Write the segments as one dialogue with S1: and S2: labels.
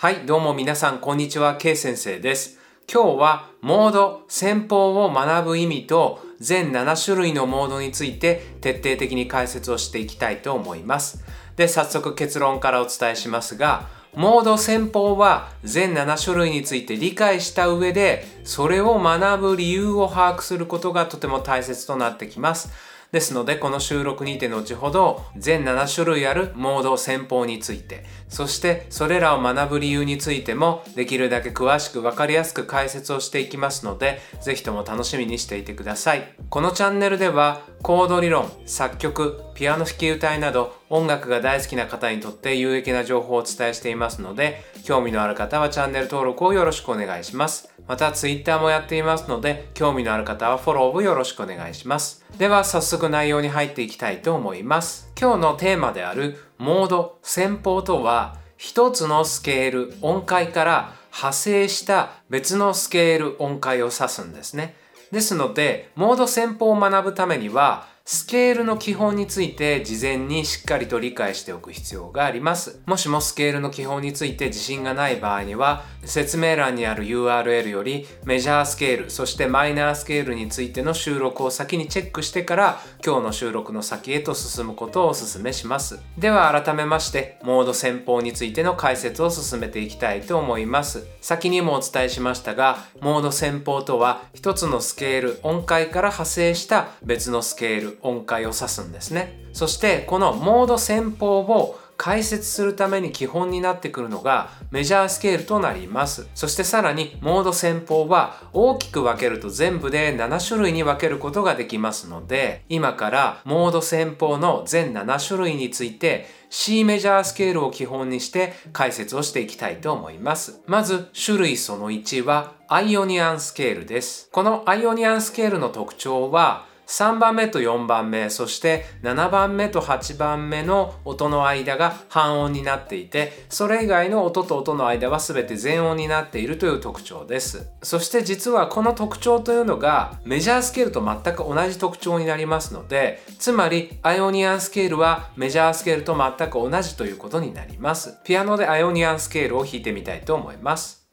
S1: はい、どうも皆さん、こんにちは。K 先生です。今日は、モード、戦法を学ぶ意味と、全7種類のモードについて徹底的に解説をしていきたいと思います。で、早速結論からお伝えしますが、モード戦法は全7種類について理解した上で、それを学ぶ理由を把握することがとても大切となってきます。ですので、この収録にて後ほど、全7種類あるモード戦法について、そしてそれらを学ぶ理由についても、できるだけ詳しく分かりやすく解説をしていきますので、ぜひとも楽しみにしていてください。このチャンネルでは、コード理論、作曲、ピアノ弾き歌いなど、音楽が大好きな方にとって有益な情報をお伝えしていますので、興味のある方はチャンネル登録をよろしくお願いします。また Twitter もやっていますので、興味のある方はフォローをよろしくお願いします。では早速内容に入っていきたいと思います。今日のテーマであるモード、戦法とは、一つのスケール、音階から派生した別のスケール、音階を指すんですね。ですので、モード戦法を学ぶためには、スケールの基本について事前にしっかりと理解しておく必要があります。もしもスケールの基本について自信がない場合には、説明欄にある URL よりメジャースケール、そしてマイナースケールについての収録を先にチェックしてから今日の収録の先へと進むことをお勧めします。では改めまして、モード戦法についての解説を進めていきたいと思います。先にもお伝えしましたが、モード戦法とは一つのスケール、音階から派生した別のスケール、音階を指すんですね。そしてこのモード戦法を解説するために基本になってくるのがメジャースケールとなります。そしてさらにモード戦法は大きく分けると全部で7種類に分けることができますので今からモード戦法の全7種類について C メジャースケールを基本にして解説をしていきたいと思います。まず種類その1はアイオニアンスケールです。このアイオニアンスケールの特徴は3番目と4番目、そして7番目と8番目の音の間が半音になっていて、それ以外の音と音の間は全て全音になっているという特徴です。そして実はこの特徴というのがメジャースケールと全く同じ特徴になりますので、つまりアイオニアンスケールはメジャースケールと全く同じということになります。ピアノでアイオニアンスケールを弾いてみたいと思います。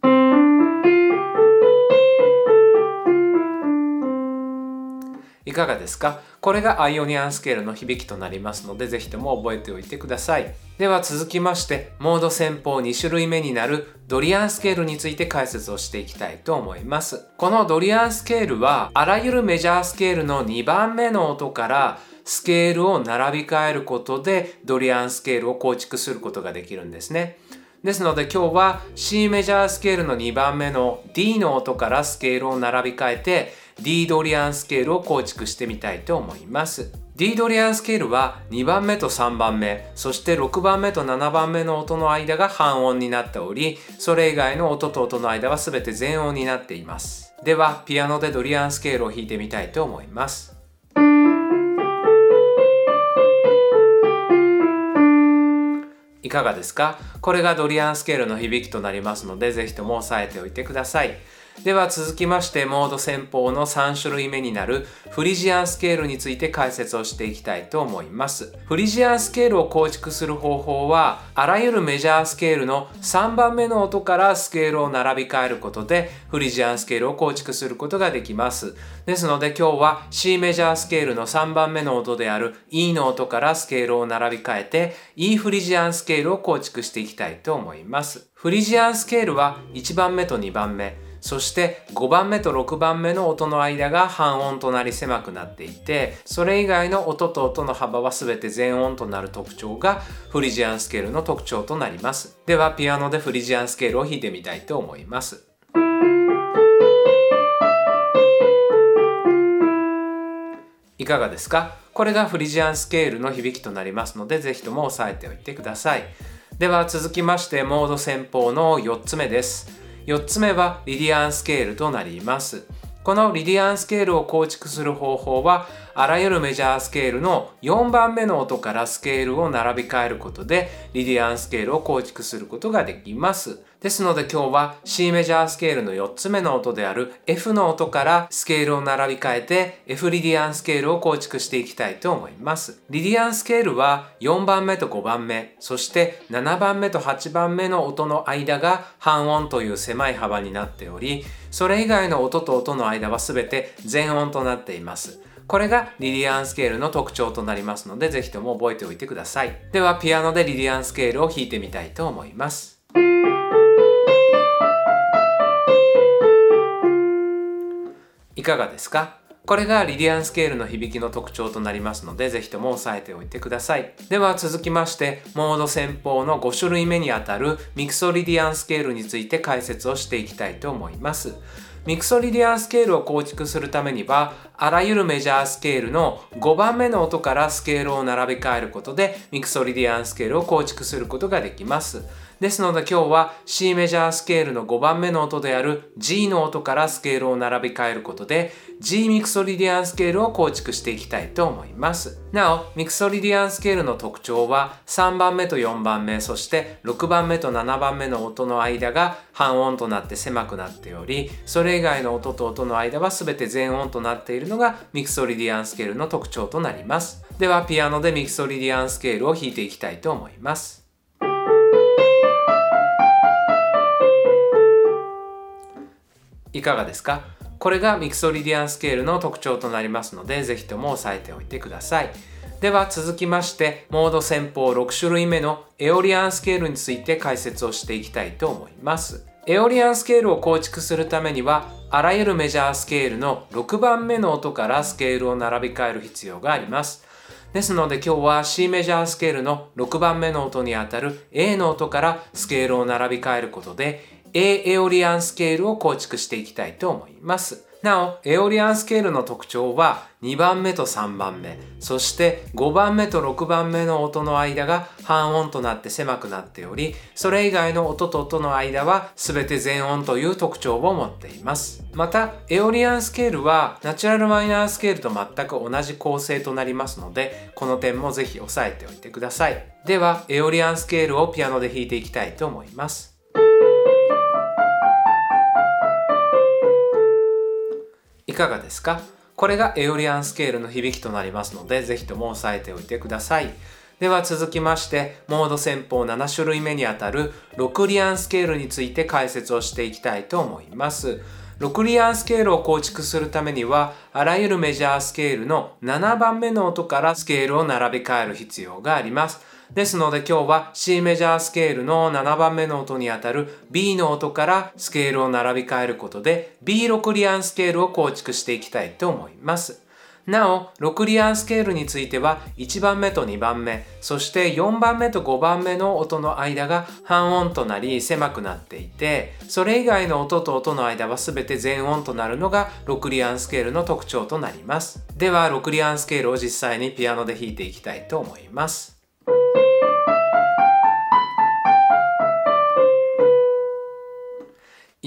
S1: かがですか？これがアイオニアンスケールの響きとなりますので、ぜひとも覚えておいてください。では続きまして、モード戦法2種類目になるドリアンスケールについて解説をしていきたいと思います。このドリアンスケールは、あらゆるメジャースケールの2番目の音からスケールを並び替えることでドリアンスケールを構築することができるんですね。ですので今日は C メジャースケールの2番目の D の音からスケールを並び替えて D ドリアンスケールを構築してみたいと思います。D ドリアンスケールは2番目と3番目、そして6番目と7番目の音の間が半音になっており、それ以外の音と音の間は全て全音になっています。では、ピアノでドリアンスケールを弾いてみたいと思います。いかがですか？これがドリアンスケールの響きとなりますので、是非とも押さえておいてください。では続きまして、モード戦法の3種類目になるフリジアンスケールについて解説をしていきたいと思います。フリジアンスケールを構築する方法は、あらゆるメジャースケールの3番目の音からスケールを並び替えることで、フリジアンスケールを構築することができます。ですので今日は C メジャースケールの3番目の音である E の音からスケールを並び替えて E フリジアンスケールを構築していきたいと思います。フリジアンスケールは1番目と2番目、そして5番目と6番目の音の間が半音となり狭くなっていて、それ以外の音と音の幅は全て全音となる特徴がフリジアンスケールの特徴となります。ではピアノでフリジアンスケールを弾いてみたいと思います。いかがですか？これがフリジアンスケールの響きとなりますので、ぜひとも押さえておいてください。では続きまして、モード旋法の4つ目です。4つ目はリディアンスケールとなります。このリディアンスケールを構築する方法は、あらゆるメジャースケールの4番目の音からスケールを並び替えることでリディアンスケールを構築することができます。ですので今日は C メジャースケールの4つ目の音である F の音からスケールを並び替えて F リディアンスケールを構築していきたいと思います。リディアンスケールは4番目と5番目、そして7番目と8番目の音の間が半音という狭い幅になっており、それ以外の音と音の間は全て全音となっています。これがリディアンスケールの特徴となりますので、ぜひとも覚えておいてください。では、ピアノでリディアンスケールを弾いてみたいと思います。いかがですか？これがリディアンスケールの響きの特徴となりますので、ぜひとも押さえておいてください。では続きまして、モード旋法の5種類目にあたるミクソリディアンスケールについて解説をしていきたいと思います。ミクソリディアンスケールを構築するためには、あらゆるメジャースケールの5番目の音からスケールを並び替えることで、ミクソリディアンスケールを構築することができます。ですので今日は C メジャースケールの5番目の音である G の音からスケールを並び替えることで G ミクソリディアンスケールを構築していきたいと思います。なお、ミクソリディアンスケールの特徴は3番目と4番目、そして6番目と7番目の音の間が半音となって狭くなっており、それ以外の音と音の間は全て全音となっているのがミクソリディアンスケールの特徴となります。では、ピアノでミクソリディアンスケールを弾いていきたいと思います。いかがですか？これがミクソリディアンスケールの特徴となりますので、ぜひとも押さえておいてください。では続きまして、モード旋法6種類目のエオリアンスケールについて解説をしていきたいと思います。エオリアンスケールを構築するためには、あらゆるメジャースケールの6番目の音からスケールを並び替える必要があります。ですので今日は C メジャースケールの6番目の音にあたる A の音からスケールを並び替えることで A エオリアンスケールを構築していきたいと思います。なお、エオリアンスケールの特徴は2番目と3番目、そして5番目と6番目の音の間が半音となって狭くなっており、それ以外の音と音の間は全て全音という特徴を持っています。また、エオリアンスケールはナチュラルマイナースケールと全く同じ構成となりますので、この点もぜひ押さえておいてください。では、エオリアンスケールをピアノで弾いていきたいと思います。いかがですか？これがエオリアンスケールの響きとなりますので、ぜひとも押さえておいてください。では続きまして、モード戦法7種類目にあたる6リアンスケールについて解説をしていきたいと思います。6リアンスケールを構築するためには、あらゆるメジャースケールの7番目の音からスケールを並び替える必要があります。ですので今日は C メジャースケールの7番目の音にあたる B の音からスケールを並び替えることで B6 リアンスケールを構築していきたいと思います。なお、6リアンスケールについては1番目と2番目、そして4番目と5番目の音の間が半音となり狭くなっていて、それ以外の音と音の間は全て全音となるのが6リアンスケールの特徴となります。では、6リアンスケールを実際にピアノで弾いていきたいと思います。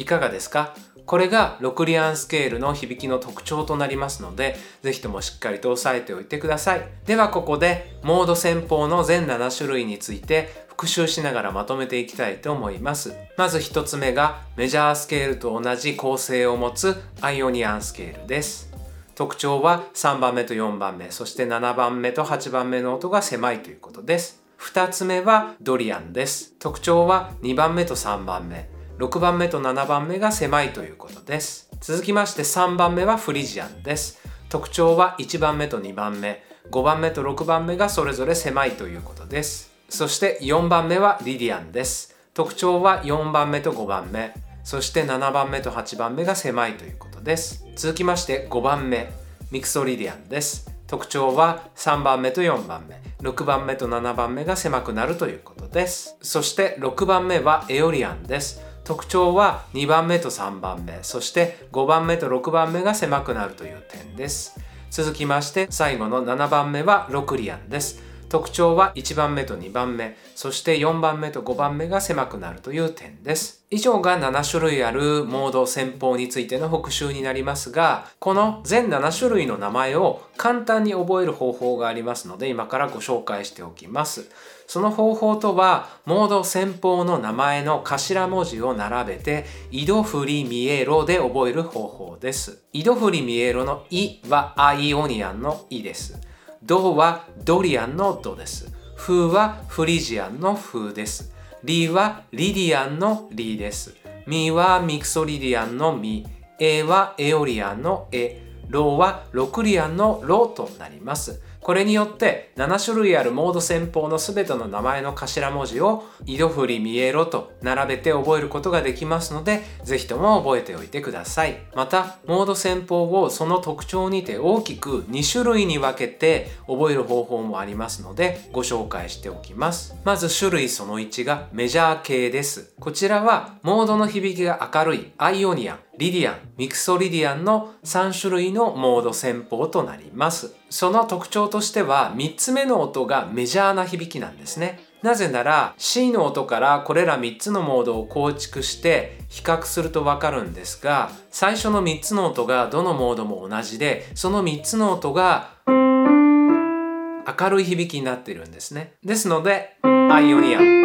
S1: いかがですか？これが6リアンスケールの響きの特徴となりますので、ぜひともしっかりと押さえておいてください。ではここで、モード先方の全7種類について復習しながらまとめていきたいと思います。まず1つ目が、メジャースケールと同じ構成を持つアイオニアンスケールです。特徴は3番目と4番目、そして7番目と8番目の音が狭いということです。2つ目はドリアンです。特徴は2番目と3番目。6番目と7番目が狭いということです。続きまして3番目はフリジアンです。特徴は1番目と2番目、5番目と6番目がそれぞれ狭いということです。そして4番目はリディアンです。特徴は4番目と5番目、そして7番目と8番目が狭いということです。続きまして5番目、ミクソリディアンです。特徴は3番目と4番目、6番目と7番目が狭くなるということです。そして6番目はエオリアンです。特徴は2番目と3番目、そして5番目と6番目が狭くなるという点です。続きまして最後の7番目はロクリアンです。特徴は1番目と2番目、そして4番目と5番目が狭くなるという点です。以上が7種類あるモード戦法についての復習になりますが、この全7種類の名前を簡単に覚える方法がありますので、今からご紹介しておきます。その方法とは、モード戦法の名前の頭文字を並べて、井戸振り見えろで覚える方法です。井戸振り見えろのいはアイオニアンのいです。ドはドリアンのドです。フはフリジアンのフです。リはリディアンのリです。ミはミクソリディアンのミ。エはエオリアンのエ。ロはロクリアンのロとなります。これによって7種類あるモード戦法の全ての名前の頭文字を井戸振り見えろと並べて覚えることができますので、ぜひとも覚えておいてください。また、モード戦法をその特徴にて大きく2種類に分けて覚える方法もありますので、ご紹介しておきます。まず種類その1がメジャー系です。こちらはモードの響きが明るいアイオニアン、リディアン、ミクソリディアンの3種類のモード戦法となります。その特徴としては3つ目の音がメジャーな響きなんですね。なぜなら C の音からこれら3つのモードを構築して比較するとわかるんですが最初の3つの音がどのモードも同じでその3つの音が明るい響きになってるんですね。ですのでアイオニアン、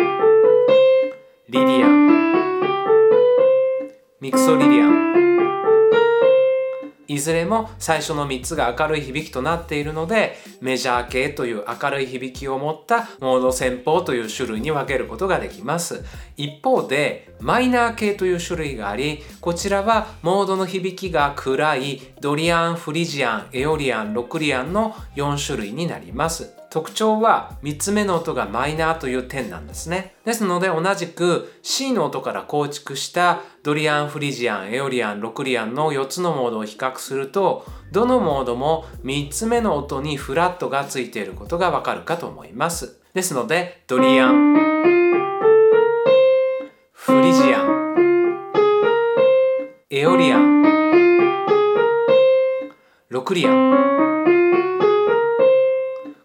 S1: リディアン、ミクソリディアンいずれも最初の3つが明るい響きとなっているのでメジャー系という明るい響きを持ったモード戦法という種類に分けることができます。一方でマイナー系という種類がありこちらはモードの響きが暗いドリアン、フリジアン、エオリアン、ロクリアンの4種類になります。特徴は3つ目の音がマイナーという点なんですね。ですので同じく C の音から構築したドリアン、フリジアン、エオリアン、ロクリアンの4つのモードを比較するとどのモードも3つ目の音にフラットがついていることがわかるかと思います。ですのでドリアン、フリジアン、エオリアン、ロクリアン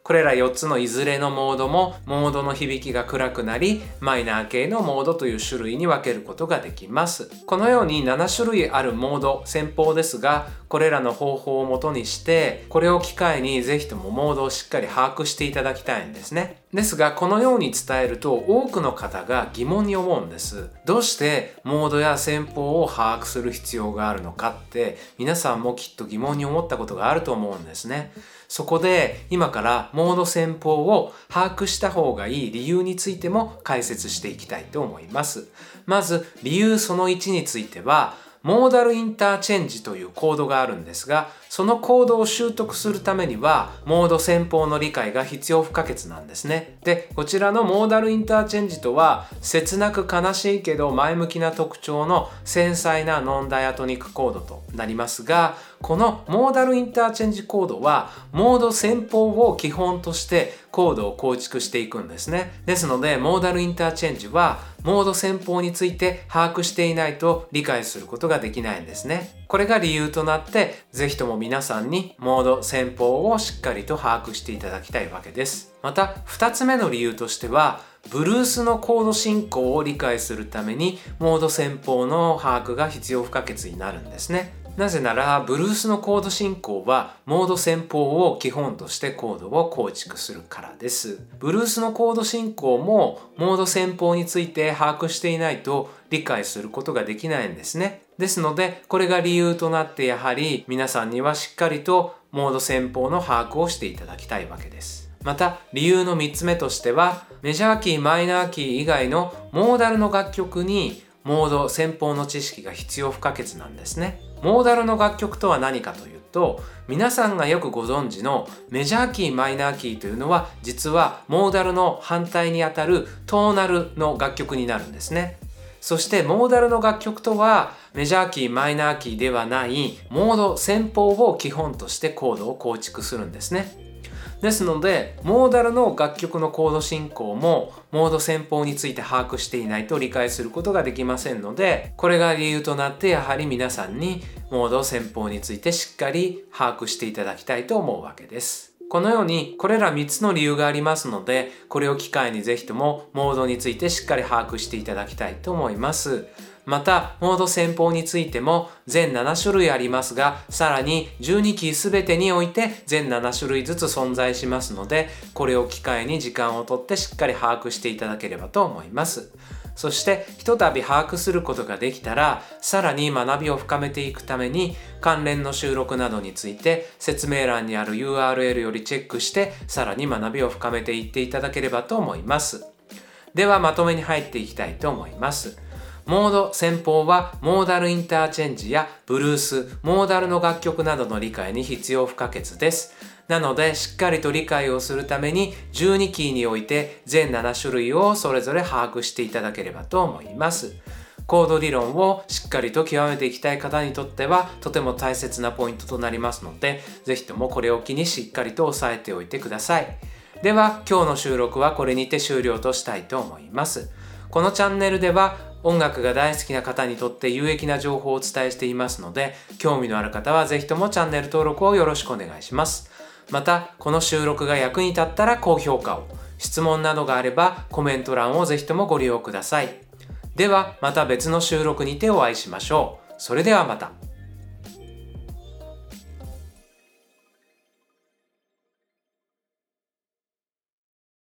S1: これら4つのいずれのモードもモードの響きが暗くなりマイナー系のモードという種類に分けることができます。このように7種類あるモード戦法ですがこれらの方法をもとにしてこれを機会にぜひともモードをしっかり把握していただきたいんですね。ですがこのように伝えると多くの方が疑問に思うんです。どうしてモードや戦法を把握する必要があるのかって皆さんもきっと疑問に思ったことがあると思うんですね。そこで今からモード戦法を把握した方がいい理由についても解説していきたいと思います。まず理由その1についてはモーダルインターチェンジというコードがあるんですがそのコードを習得するためにはモード戦法の理解が必要不可欠なんですねでこちらのモーダルインターチェンジとは切なく悲しいけど前向きな特徴の繊細なノンダイアトニックコードとなりますがこのモーダルインターチェンジコードはモード戦法を基本としてコードを構築していくんですね。ですのでモーダルインターチェンジはモード戦法について把握していないと理解することができないんですね。これが理由となってぜひとも皆さんにモード戦法をしっかりと把握していただきたいわけです。また2つ目の理由としてはブルースのコード進行を理解するためにモード戦法の把握が必要不可欠になるんですね。なぜなら、ブルースのコード進行は、モード戦法を基本としてコードを構築するからです。ブルースのコード進行も、モード戦法について把握していないと理解することができないんですね。ですので、これが理由となってやはり皆さんにはしっかりとモード戦法の把握をしていただきたいわけです。また理由の3つ目としてはメジャーキーマイナーキー以外のモーダルの楽曲にモード戦法の知識が必要不可欠なんですね。モーダルの楽曲とは何かというと皆さんがよくご存知のメジャーキーマイナーキーというのは実はモーダルの反対にあたるトーナルの楽曲になるんですねそしてモーダルの楽曲とはメジャーキーマイナーキーではないモード戦法を基本としてコードを構築するんですねですのでモーダルの楽曲のコード進行もモード戦法について把握していないと理解することができませんのでこれが理由となってやはり皆さんにモード戦法についてしっかり把握していただきたいと思うわけです。このようにこれら3つの理由がありますのでこれを機会にぜひともモードについてしっかり把握していただきたいと思います。またモード戦法についても全7種類ありますがさらに12キー全てにおいて全7種類ずつ存在しますのでこれを機会に時間をとってしっかり把握していただければと思います。そしてひとたび把握することができたらさらに学びを深めていくために関連の収録などについて説明欄にある URL よりチェックしてさらに学びを深めていっていただければと思いますではまとめに入っていきたいと思いますモード先方はモーダルインターチェンジやブルース、モーダルの楽曲などの理解に必要不可欠です。なのでしっかりと理解をするために12キーにおいて全7種類をそれぞれ把握していただければと思います。コード理論をしっかりと極めていきたい方にとってはとても大切なポイントとなりますので是非ともこれを機にしっかりと押さえておいてください。では今日の収録はこれにて終了としたいと思います。このチャンネルでは音楽が大好きな方にとって有益な情報をお伝えしていますので興味のある方は是非ともチャンネル登録をよろしくお願いします。またこの収録が役に立ったら高評価を。質問などがあればコメント欄をぜひともご利用ください。ではまた別の収録にてお会いしましょう。それではまた。